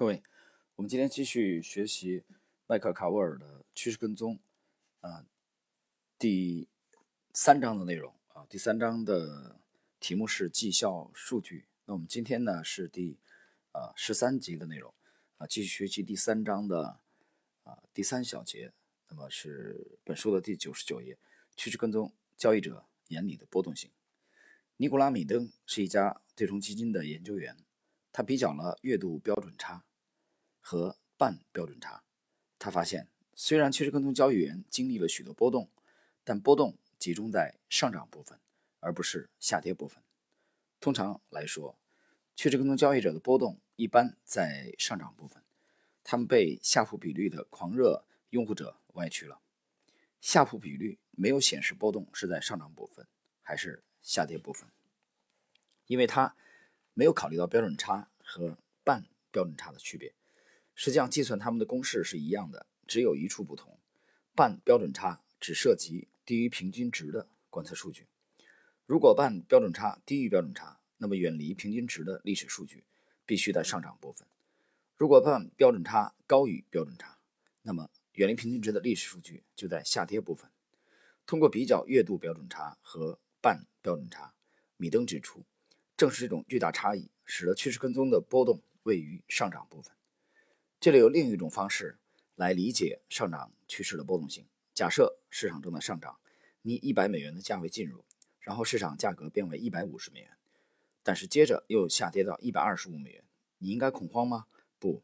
各位，我们今天继续学习迈克尔·卡沃尔的趋势跟踪，啊，第三章的内容啊，第三章的题目是绩效数据。那我们今天呢是第啊十三集的内容啊，继续学习第三章的啊第三小节。那么是本书的第九十九页，趋势跟踪交易者眼里的波动性。尼古拉·米登是一家对冲基金的研究员，他比较了月度标准差。和半标准差，他发现，虽然趋势跟踪交易员经历了许多波动，但波动集中在上涨部分，而不是下跌部分。通常来说，趋势跟踪交易者的波动一般在上涨部分，他们被下普比率的狂热拥护者歪曲了。下普比率没有显示波动是在上涨部分还是下跌部分，因为它没有考虑到标准差和半标准差的区别。实际上，计算它们的公式是一样的，只有一处不同。半标准差只涉及低于平均值的观测数据。如果半标准差低于标准差，那么远离平均值的历史数据必须在上涨部分；如果半标准差高于标准差，那么远离平均值的历史数据就在下跌部分。通过比较月度标准差和半标准差，米登指出，正是这种巨大差异使得趋势跟踪的波动位于上涨部分。这里有另一种方式来理解上涨趋势的波动性。假设市场正在上涨，你一百美元的价位进入，然后市场价格变为一百五十美元，但是接着又下跌到一百二十五美元，你应该恐慌吗？不，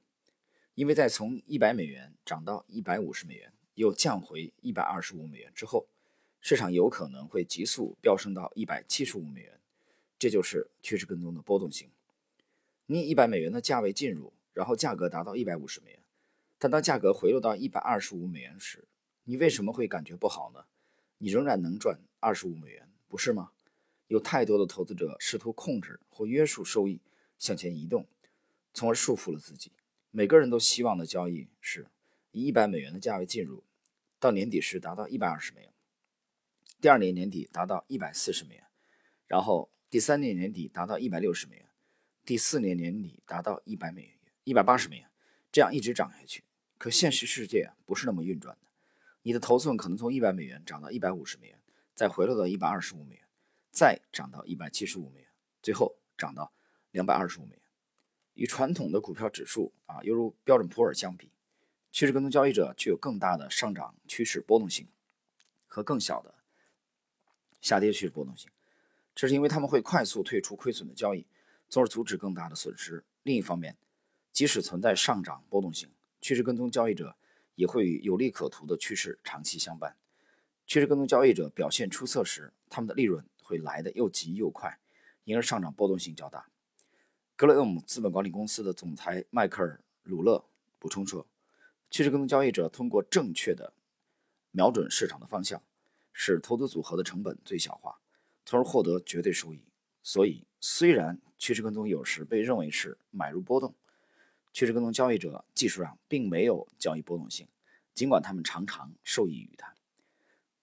因为在从一百美元涨到一百五十美元，又降回一百二十五美元之后，市场有可能会急速飙升到一百七十五美元。这就是趋势跟踪的波动性。你一百美元的价位进入。然后价格达到一百五十美元，但当价格回落到一百二十五美元时，你为什么会感觉不好呢？你仍然能赚二十五美元，不是吗？有太多的投资者试图控制或约束收益向前移动，从而束缚了自己。每个人都希望的交易是以一百美元的价位进入，到年底时达到一百二十美元，第二年年底达到一百四十美元，然后第三年年底达到一百六十美元，第四年年底达到一百美元。一百八十美元，这样一直涨下去。可现实世界不是那么运转的。你的头寸可能从一百美元涨到一百五十美元，再回落到一百二十五美元，再涨到一百七十五美元，最后涨到两百二十五美元。与传统的股票指数啊，犹如标准普尔相比，趋势跟踪交易者具有更大的上涨趋势波动性和更小的下跌趋势波动性。这是因为他们会快速退出亏损的交易，从而阻止更大的损失。另一方面，即使存在上涨波动性，趋势跟踪交易者也会与有利可图的趋势长期相伴。趋势跟踪交易者表现出色时，他们的利润会来得又急又快，因而上涨波动性较大。格雷厄姆资本管理公司的总裁迈克尔·鲁勒补充说：“趋势跟踪交易者通过正确的瞄准市场的方向，使投资组合的成本最小化，从而获得绝对收益。所以，虽然趋势跟踪有时被认为是买入波动，趋势跟踪交易者技术上并没有交易波动性，尽管他们常常受益于它。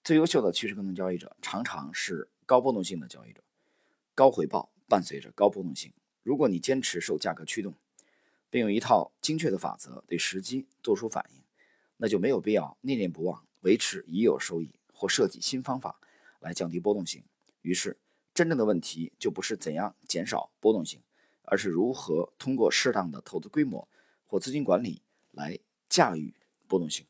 最优秀的趋势跟踪交易者常常是高波动性的交易者，高回报伴随着高波动性。如果你坚持受价格驱动，并用一套精确的法则对时机做出反应，那就没有必要念念不忘维持已有收益或设计新方法来降低波动性。于是，真正的问题就不是怎样减少波动性。而是如何通过适当的投资规模或资金管理来驾驭波动性。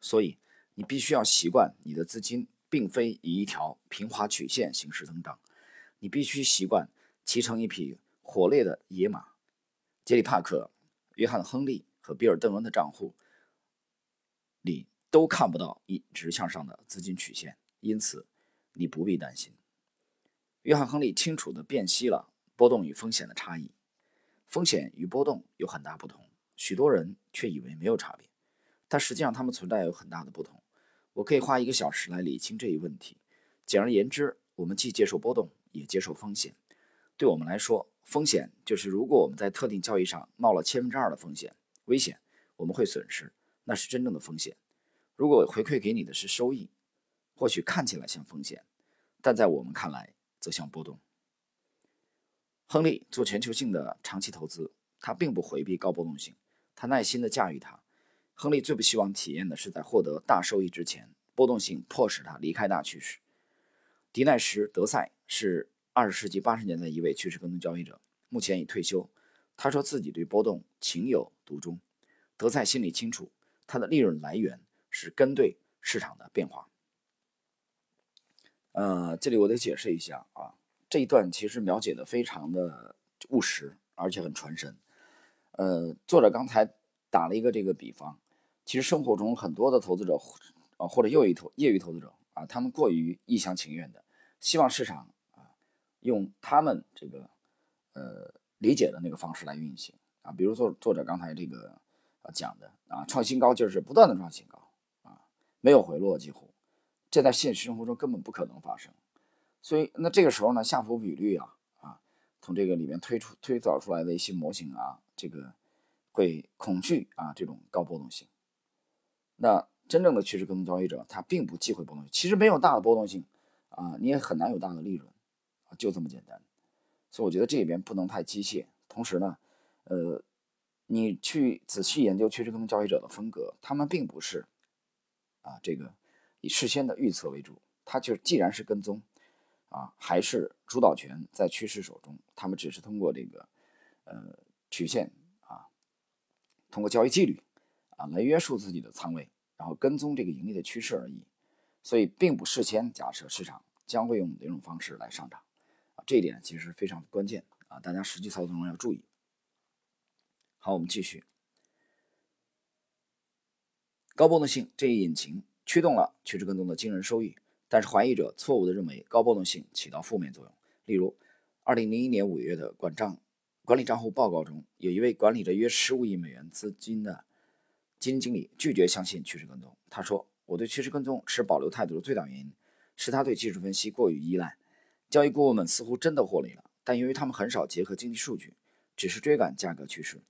所以，你必须要习惯你的资金并非以一条平滑曲线形式增长，你必须习惯骑乘一匹火烈的野马。杰里·帕克、约翰·亨利和比尔·邓恩的账户里都看不到一直向上的资金曲线，因此你不必担心。约翰·亨利清楚地辨析了。波动与风险的差异，风险与波动有很大不同，许多人却以为没有差别，但实际上它们存在有很大的不同。我可以花一个小时来理清这一问题。简而言之，我们既接受波动，也接受风险。对我们来说，风险就是如果我们在特定交易上冒了千分之二的风险危险，我们会损失，那是真正的风险。如果回馈给你的是收益，或许看起来像风险，但在我们看来则像波动。亨利做全球性的长期投资，他并不回避高波动性，他耐心地驾驭它。亨利最不希望体验的是在获得大收益之前，波动性迫使他离开大趋势。迪奈什·德赛是二十世纪八十年代一位趋势跟踪交易者，目前已退休。他说自己对波动情有独钟。德赛心里清楚，他的利润来源是跟对市场的变化。呃，这里我得解释一下啊，这一段其实描写的非常的务实，而且很传神。呃，作者刚才打了一个这个比方，其实生活中很多的投资者啊，或者又一投业余投资者啊，他们过于一厢情愿的。希望市场啊，用他们这个呃理解的那个方式来运行啊，比如说作者刚才这个啊讲的啊，创新高就是不断的创新高啊，没有回落几乎，这在现实生活中根本不可能发生。所以那这个时候呢，夏普比率啊啊，从这个里面推出推导出来的一些模型啊，这个会恐惧啊这种高波动性。那真正的趋势跟踪交易者，他并不忌讳波动性，其实没有大的波动性。啊，你也很难有大的利润，啊，就这么简单。所以我觉得这里边不能太机械。同时呢，呃，你去仔细研究趋势跟踪交易者的风格，他们并不是啊这个以事先的预测为主，他就既然是跟踪，啊，还是主导权在趋势手中，他们只是通过这个呃曲线啊，通过交易纪律啊来约束自己的仓位，然后跟踪这个盈利的趋势而已。所以并不事先假设市场将会用哪种方式来上涨，啊，这一点其实非常关键啊，大家实际操作中要注意。好，我们继续。高波动性这一引擎驱动了趋势跟踪的惊人收益，但是怀疑者错误的认为高波动性起到负面作用。例如，二零零一年五月的管账管理账户报告中，有一位管理着约十五亿美元资金的基金经理拒绝相信趋势跟踪，他说。我对趋势跟踪持保留态度的最大原因，是他对技术分析过于依赖。交易顾问们似乎真的获利了，但由于他们很少结合经济数据，只是追赶价格趋势，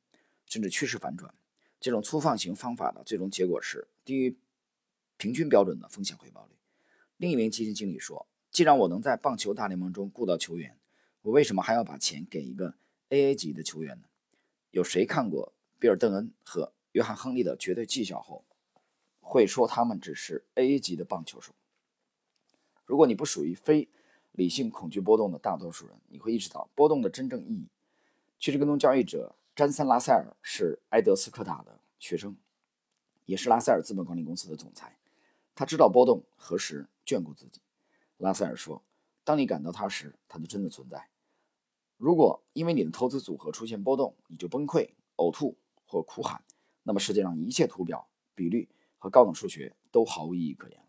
甚至趋势反转。这种粗放型方法的最终结果是低于平均标准的风险回报率。另一名基金经理说：“既然我能在棒球大联盟中雇到球员，我为什么还要把钱给一个 AA 级的球员呢？”有谁看过比尔·邓恩和约翰·亨利的绝对绩效后？会说他们只是 A 级的棒球手。如果你不属于非理性恐惧波动的大多数人，你会意识到波动的真正意义。趋势跟踪交易者詹森·拉塞尔是埃德斯科塔的学生，也是拉塞尔资本管理公司的总裁。他知道波动何时眷顾自己。拉塞尔说：“当你感到它时，它就真的存在。如果因为你的投资组合出现波动，你就崩溃、呕吐或哭喊，那么世界上一切图表、比率。”和高等数学都毫无意义可言了。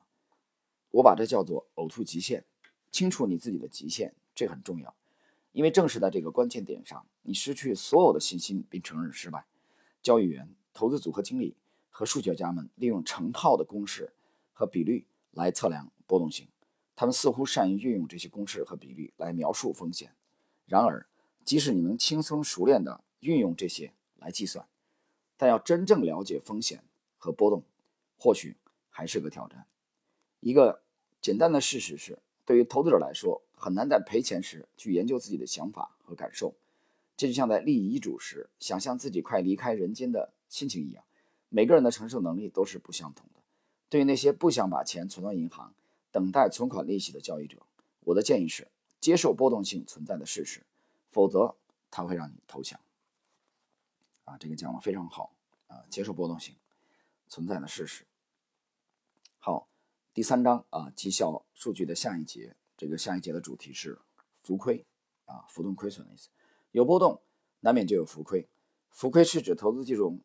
我把这叫做呕吐极限。清楚你自己的极限，这很重要，因为正是在这个关键点上，你失去所有的信心并承认失败。交易员、投资组合经理和数学家们利用成套的公式和比率来测量波动性，他们似乎善于运用这些公式和比率来描述风险。然而，即使你能轻松熟练地运用这些来计算，但要真正了解风险和波动，或许还是个挑战。一个简单的事实是，对于投资者来说，很难在赔钱时去研究自己的想法和感受。这就像在立遗嘱时想象自己快离开人间的心情一样。每个人的承受能力都是不相同的。对于那些不想把钱存到银行，等待存款利息的交易者，我的建议是接受波动性存在的事实，否则它会让你投降。啊，这个讲的非常好啊，接受波动性。存在的事实。好，第三章啊，绩效数据的下一节，这个下一节的主题是浮亏啊，浮动亏损的意思。有波动，难免就有浮亏。浮亏是指投资技术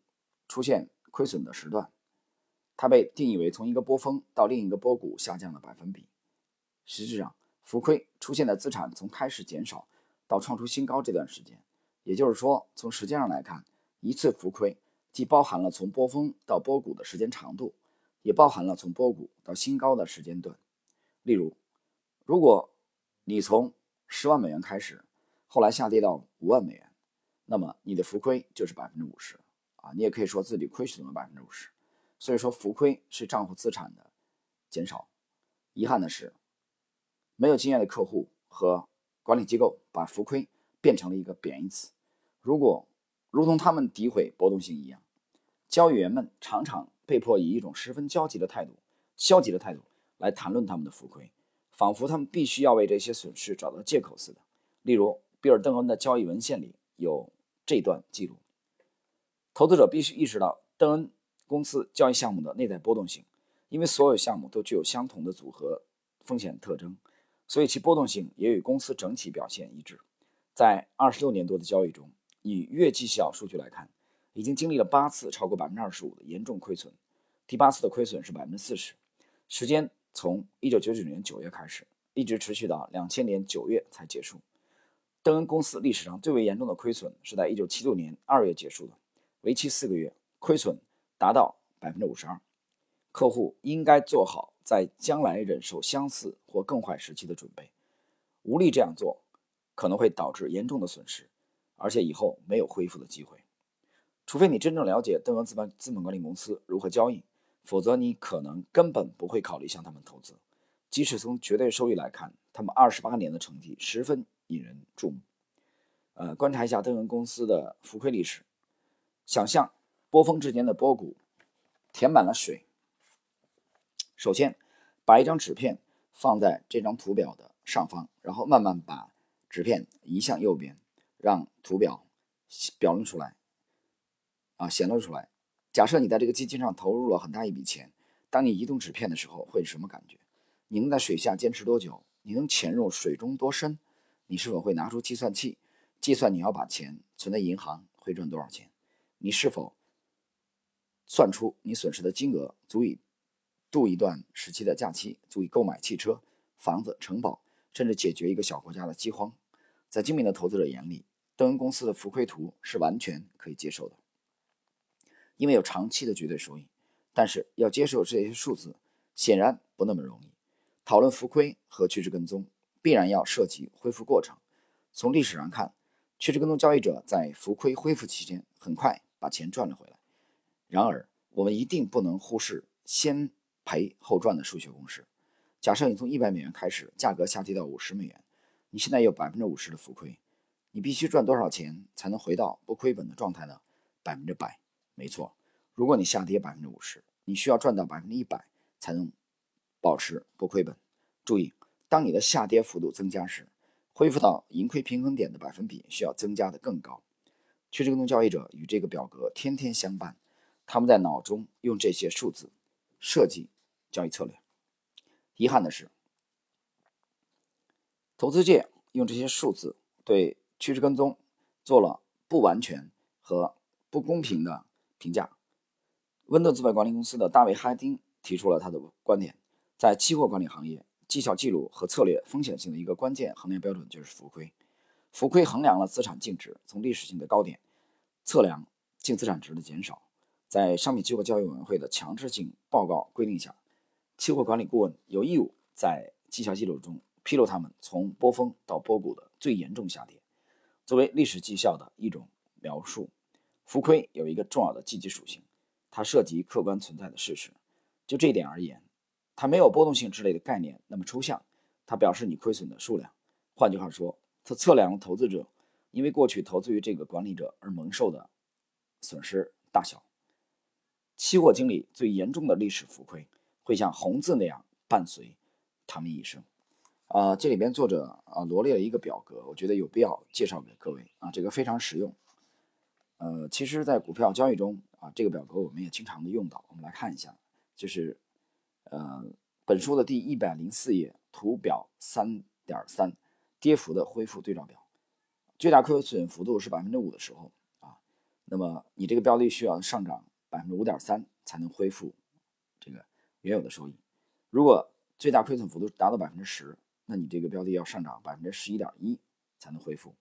出现亏损的时段，它被定义为从一个波峰到另一个波谷下降的百分比。实质上，浮亏出现的资产从开始减少到创出新高这段时间，也就是说，从时间上来看，一次浮亏。既包含了从波峰到波谷的时间长度，也包含了从波谷到新高的时间段。例如，如果你从十万美元开始，后来下跌到五万美元，那么你的浮亏就是百分之五十啊。你也可以说自己亏损了百分之五十。所以说，浮亏是账户资产的减少。遗憾的是，没有经验的客户和管理机构把浮亏变成了一个贬义词。如果如同他们诋毁波动性一样，交易员们常常被迫以一种十分焦急的态度、消极的态度来谈论他们的浮亏，仿佛他们必须要为这些损失找到借口似的。例如，比尔·邓恩的交易文献里有这段记录：投资者必须意识到邓恩公司交易项目的内在波动性，因为所有项目都具有相同的组合风险特征，所以其波动性也与公司整体表现一致。在二十六年多的交易中，以月绩效数据来看，已经经历了八次超过百分之二十五的严重亏损，第八次的亏损是百分之四十。时间从一九九九年九月开始，一直持续到两千年九月才结束。邓恩公司历史上最为严重的亏损是在一九七六年二月结束的，为期四个月，亏损达到百分之五十二。客户应该做好在将来忍受相似或更坏时期的准备，无力这样做，可能会导致严重的损失。而且以后没有恢复的机会，除非你真正了解邓恩资本资本管理公司如何交易，否则你可能根本不会考虑向他们投资。即使从绝对收益来看，他们二十八年的成绩十分引人注目。呃，观察一下邓恩公司的浮亏历史，想象波峰之间的波谷填满了水。首先，把一张纸片放在这张图表的上方，然后慢慢把纸片移向右边。让图表表露出来，啊，显露出来。假设你在这个基金上投入了很大一笔钱，当你移动纸片的时候，会是什么感觉？你能在水下坚持多久？你能潜入水中多深？你是否会拿出计算器计算你要把钱存在银行会赚多少钱？你是否算出你损失的金额足以度一段时期的假期，足以购买汽车、房子、城堡，甚至解决一个小国家的饥荒？在精明的投资者眼里，邓恩公司的浮亏图是完全可以接受的，因为有长期的绝对收益。但是要接受这些数字，显然不那么容易。讨论浮亏和趋势跟踪，必然要涉及恢复过程。从历史上看，趋势跟踪交易者在浮亏恢复期间，很快把钱赚了回来。然而，我们一定不能忽视先赔后赚的数学公式。假设你从一百美元开始，价格下跌到五十美元，你现在有百分之五十的浮亏。你必须赚多少钱才能回到不亏本的状态呢？百分之百，没错。如果你下跌百分之五十，你需要赚到百分之一百才能保持不亏本。注意，当你的下跌幅度增加时，恢复到盈亏平衡点的百分比需要增加的更高。趋势跟踪交易者与这个表格天天相伴，他们在脑中用这些数字设计交易策略。遗憾的是，投资界用这些数字对。趋势跟踪做了不完全和不公平的评价。温顿资本管理公司的大卫·哈丁提出了他的观点：在期货管理行业，绩效记录和策略风险性的一个关键衡量标准就是浮亏。浮亏衡量了资产净值从历史性的高点测量净资产值的减少。在商品期货交易委员会的强制性报告规定下，期货管理顾问有义务在绩效记录中披露他们从波峰到波谷的最严重下跌。作为历史绩效的一种描述，浮亏有一个重要的积极属性，它涉及客观存在的事实。就这一点而言，它没有波动性之类的概念那么抽象。它表示你亏损的数量。换句话说，它测量投资者因为过去投资于这个管理者而蒙受的损失大小。期货经理最严重的历史浮亏会像红字那样伴随他们一生。啊，这里边作者啊罗列了一个表格，我觉得有必要介绍给各位啊，这个非常实用。呃，其实，在股票交易中啊，这个表格我们也经常的用到。我们来看一下，就是呃本书的第一百零四页图表三点三，跌幅的恢复对照表。最大亏损幅度是百分之五的时候啊，那么你这个标的需要上涨百分之五点三才能恢复这个原有的收益。如果最大亏损幅度达到百分之十，那你这个标的要上涨百分之十一点一才能恢复。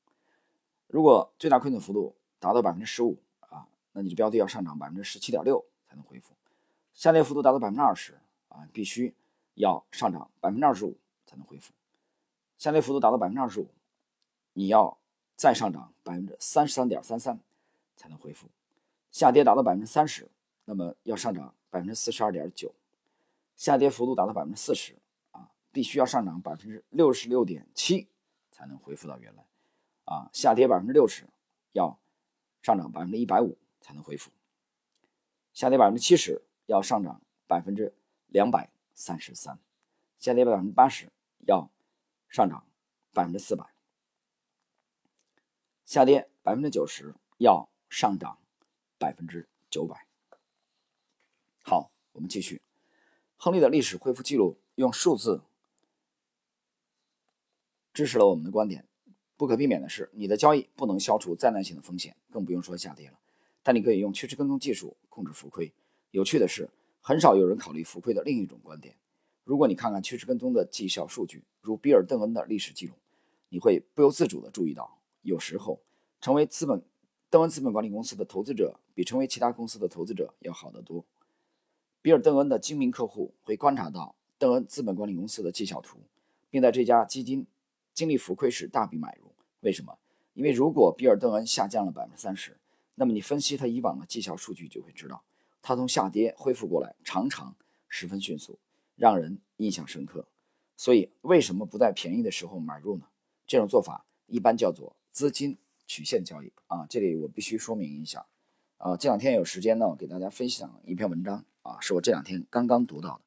如果最大亏损幅度达到百分之十五啊，那你的标的要上涨百分之十七点六才能恢复。下跌幅度达到百分之二十啊，必须要上涨百分之二十五才能恢复。下跌幅度达到百分之二十五，你要再上涨百分之三十三点三三才能恢复。下跌达到百分之三十，那么要上涨百分之四十二点九。下跌幅度达到百分之四十啊。必须要上涨百分之六十六点七才能恢复到原来，啊，下跌百分之六十要。上涨百分之一百五才能恢复；下跌百分之七十要上涨百分之两百三十三；下跌百分之八十要上涨百分之四百；下跌百分之九十要上涨百分之九百。好，我们继续。亨利的历史恢复记录用数字支持了我们的观点。不可避免的是，你的交易不能消除灾难性的风险，更不用说下跌了。但你可以用趋势跟踪技术控制浮亏。有趣的是，很少有人考虑浮亏的另一种观点。如果你看看趋势跟踪的绩效数据，如比尔·邓恩的历史记录，你会不由自主地注意到，有时候成为资本邓恩资本管理公司的投资者，比成为其他公司的投资者要好得多。比尔·邓恩的精明客户会观察到邓恩资本管理公司的绩效图，并在这家基金经历浮亏时大笔买入。为什么？因为如果比尔·邓恩下降了百分之三十，那么你分析他以往的绩效数据就会知道，他从下跌恢复过来常常十分迅速，让人印象深刻。所以，为什么不在便宜的时候买入呢？这种做法一般叫做资金曲线交易啊。这里我必须说明一下啊，这两天有时间呢，我给大家分享一篇文章啊，是我这两天刚刚读到的。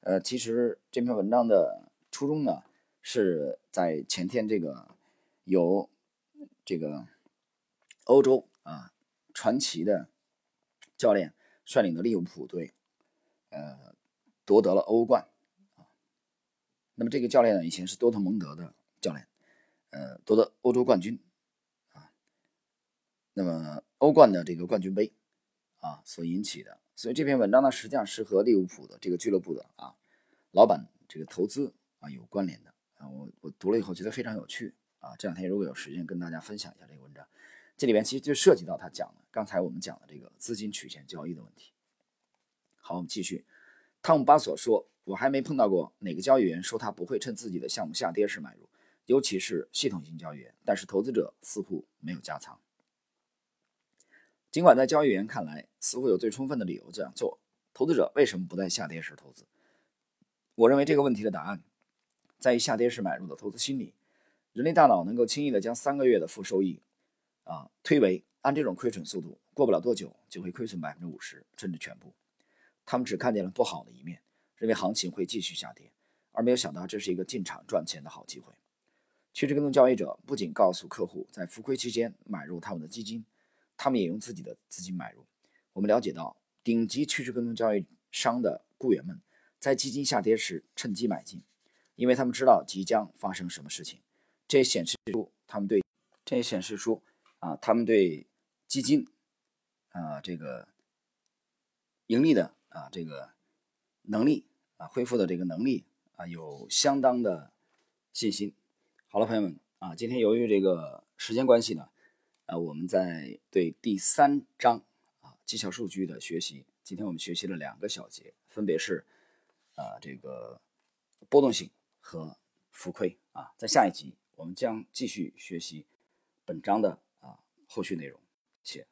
呃，其实这篇文章的初衷呢，是在前天这个。有这个欧洲啊传奇的教练率领的利物浦队，呃夺得了欧冠啊。那么这个教练呢，以前是多特蒙德的教练，呃夺得欧洲冠军。那么欧冠的这个冠军杯啊所引起的，所以这篇文章呢，实际上是和利物浦的这个俱乐部的啊老板这个投资啊有关联的啊。我我读了以后觉得非常有趣。啊，这两天如果有时间跟大家分享一下这个文章，这里边其实就涉及到他讲的刚才我们讲的这个资金曲线交易的问题。好，我们继续。汤姆巴索说：“我还没碰到过哪个交易员说他不会趁自己的项目下跌时买入，尤其是系统性交易员。但是投资者似乎没有加仓。尽管在交易员看来似乎有最充分的理由这样做，投资者为什么不在下跌时投资？我认为这个问题的答案在于下跌时买入的投资心理。”人类大脑能够轻易地将三个月的负收益，啊，推为按这种亏损速度，过不了多久就会亏损百分之五十甚至全部。他们只看见了不好的一面，认为行情会继续下跌，而没有想到这是一个进场赚钱的好机会。趋势跟踪交易者不仅告诉客户在浮亏期间买入他们的基金，他们也用自己的资金买入。我们了解到，顶级趋势跟踪交易商的雇员们在基金下跌时趁机买进，因为他们知道即将发生什么事情。这也显示出他们对，这也显示出啊，他们对基金啊这个盈利的啊这个能力啊恢复的这个能力啊有相当的信心。好了，朋友们啊，今天由于这个时间关系呢，啊，我们在对第三章啊绩效数据的学习，今天我们学习了两个小节，分别是啊这个波动性和浮亏啊，在下一集。我们将继续学习本章的啊后续内容，谢。